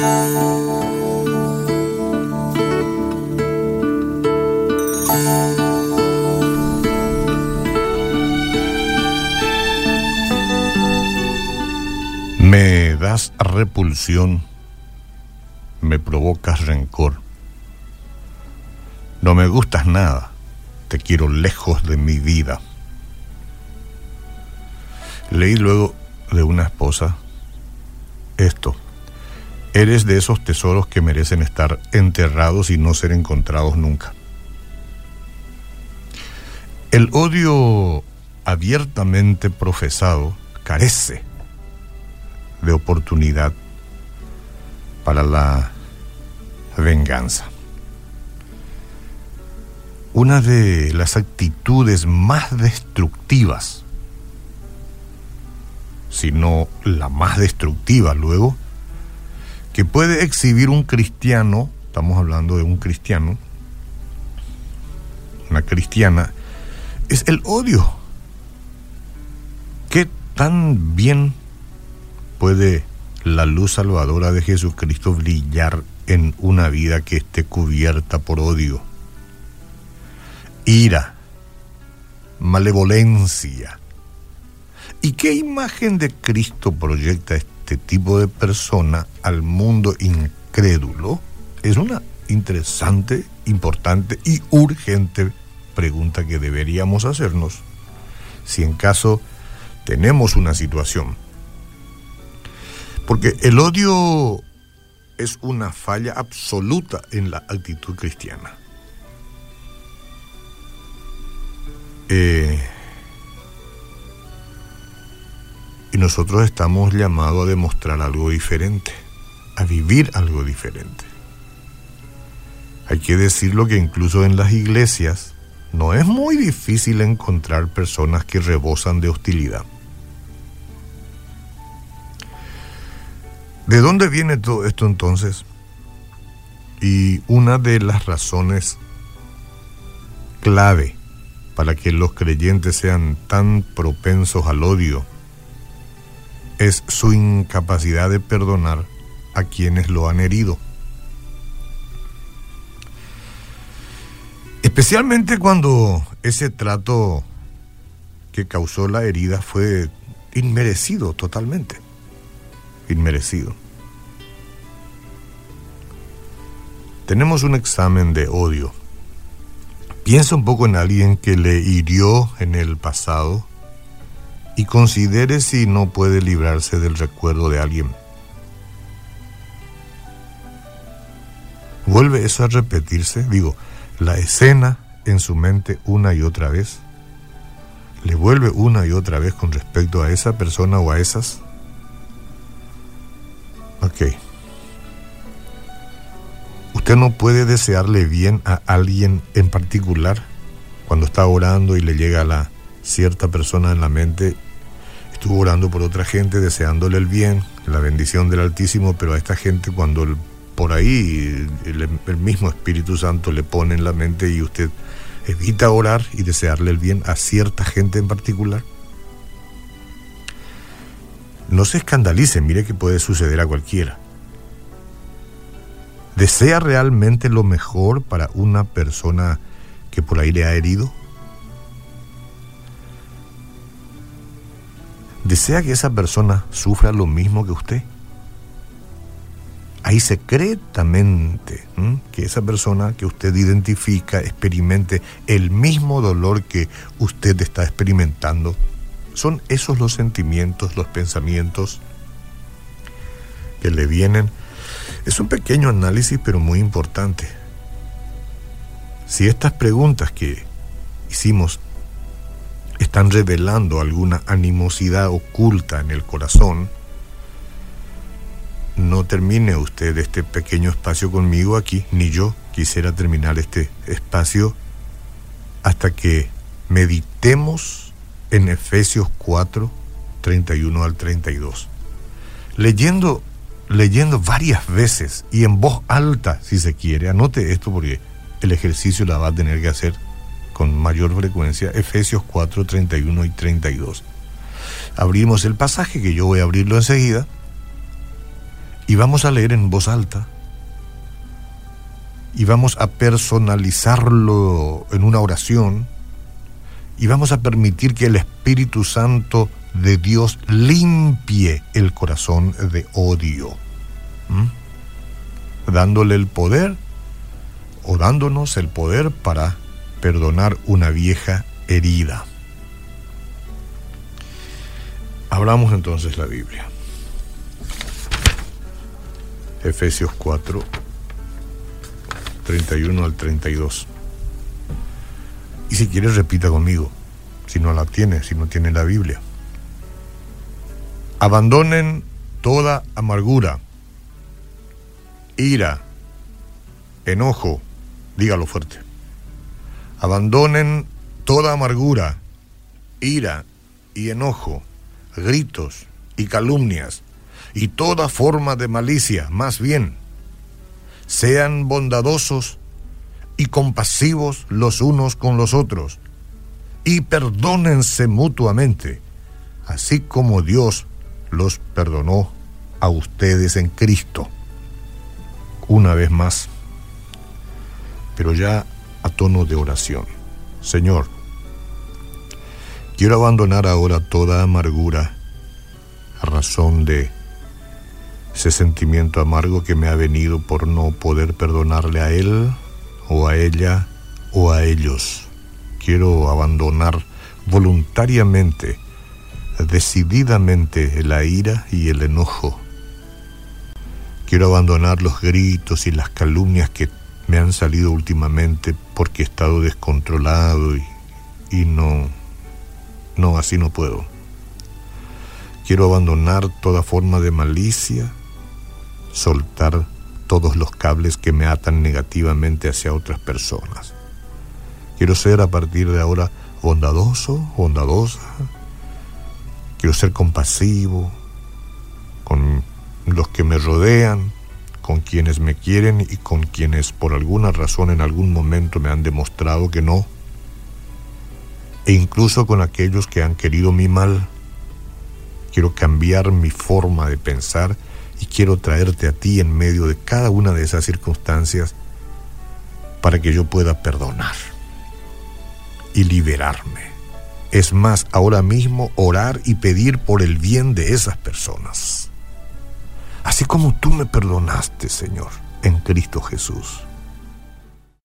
Me das repulsión, me provocas rencor. No me gustas nada, te quiero lejos de mi vida. Leí luego de una esposa esto. Eres de esos tesoros que merecen estar enterrados y no ser encontrados nunca. El odio abiertamente profesado carece de oportunidad para la venganza. Una de las actitudes más destructivas, si no la más destructiva luego, que puede exhibir un cristiano, estamos hablando de un cristiano, una cristiana, es el odio. ¿Qué tan bien puede la luz salvadora de Jesucristo brillar en una vida que esté cubierta por odio, ira, malevolencia. ¿Y qué imagen de Cristo proyecta este tipo de persona al mundo incrédulo? Es una interesante, importante y urgente pregunta que deberíamos hacernos si en caso tenemos una situación porque el odio es una falla absoluta en la actitud cristiana. Eh, y nosotros estamos llamados a demostrar algo diferente, a vivir algo diferente. Hay que decirlo que incluso en las iglesias no es muy difícil encontrar personas que rebosan de hostilidad. ¿De dónde viene todo esto entonces? Y una de las razones clave para que los creyentes sean tan propensos al odio es su incapacidad de perdonar a quienes lo han herido. Especialmente cuando ese trato que causó la herida fue inmerecido totalmente inmerecido. Tenemos un examen de odio. Piensa un poco en alguien que le hirió en el pasado y considere si no puede librarse del recuerdo de alguien. ¿Vuelve eso a repetirse? Digo, la escena en su mente una y otra vez. ¿Le vuelve una y otra vez con respecto a esa persona o a esas? Ok. Usted no puede desearle bien a alguien en particular cuando está orando y le llega a la cierta persona en la mente. Estuvo orando por otra gente, deseándole el bien, la bendición del Altísimo, pero a esta gente cuando por ahí el, el mismo Espíritu Santo le pone en la mente y usted evita orar y desearle el bien a cierta gente en particular. No se escandalice, mire que puede suceder a cualquiera. ¿Desea realmente lo mejor para una persona que por ahí le ha herido? ¿Desea que esa persona sufra lo mismo que usted? Ahí secretamente que esa persona que usted identifica experimente el mismo dolor que usted está experimentando son esos los sentimientos, los pensamientos que le vienen. Es un pequeño análisis, pero muy importante. Si estas preguntas que hicimos están revelando alguna animosidad oculta en el corazón, no termine usted este pequeño espacio conmigo aquí, ni yo quisiera terminar este espacio hasta que meditemos en Efesios 4, 31 al 32. Leyendo, leyendo varias veces y en voz alta, si se quiere, anote esto porque el ejercicio la va a tener que hacer con mayor frecuencia, Efesios 4, 31 y 32. Abrimos el pasaje, que yo voy a abrirlo enseguida, Y vamos a leer en voz alta. Y vamos a personalizarlo en una oración. Y vamos a permitir que el Espíritu Santo de Dios limpie el corazón de odio. Dándole el poder o dándonos el poder para perdonar una vieja herida. Hablamos entonces la Biblia. Efesios 4, 31 al 32. Y si quieres repita conmigo, si no la tiene, si no tiene la Biblia. Abandonen toda amargura, ira, enojo, dígalo fuerte. Abandonen toda amargura, ira y enojo, gritos y calumnias y toda forma de malicia, más bien, sean bondadosos y compasivos los unos con los otros, y perdónense mutuamente, así como Dios los perdonó a ustedes en Cristo. Una vez más, pero ya a tono de oración. Señor, quiero abandonar ahora toda amargura a razón de ese sentimiento amargo que me ha venido por no poder perdonarle a él o a ella o a ellos. Quiero abandonar voluntariamente, decididamente la ira y el enojo. Quiero abandonar los gritos y las calumnias que me han salido últimamente porque he estado descontrolado y, y no, no, así no puedo. Quiero abandonar toda forma de malicia, soltar todos los cables que me atan negativamente hacia otras personas. Quiero ser a partir de ahora bondadoso, bondadosa. Quiero ser compasivo con los que me rodean, con quienes me quieren y con quienes por alguna razón en algún momento me han demostrado que no. E incluso con aquellos que han querido mi mal. Quiero cambiar mi forma de pensar y quiero traerte a ti en medio de cada una de esas circunstancias para que yo pueda perdonar y liberarme. Es más, ahora mismo orar y pedir por el bien de esas personas. Así como tú me perdonaste, Señor, en Cristo Jesús.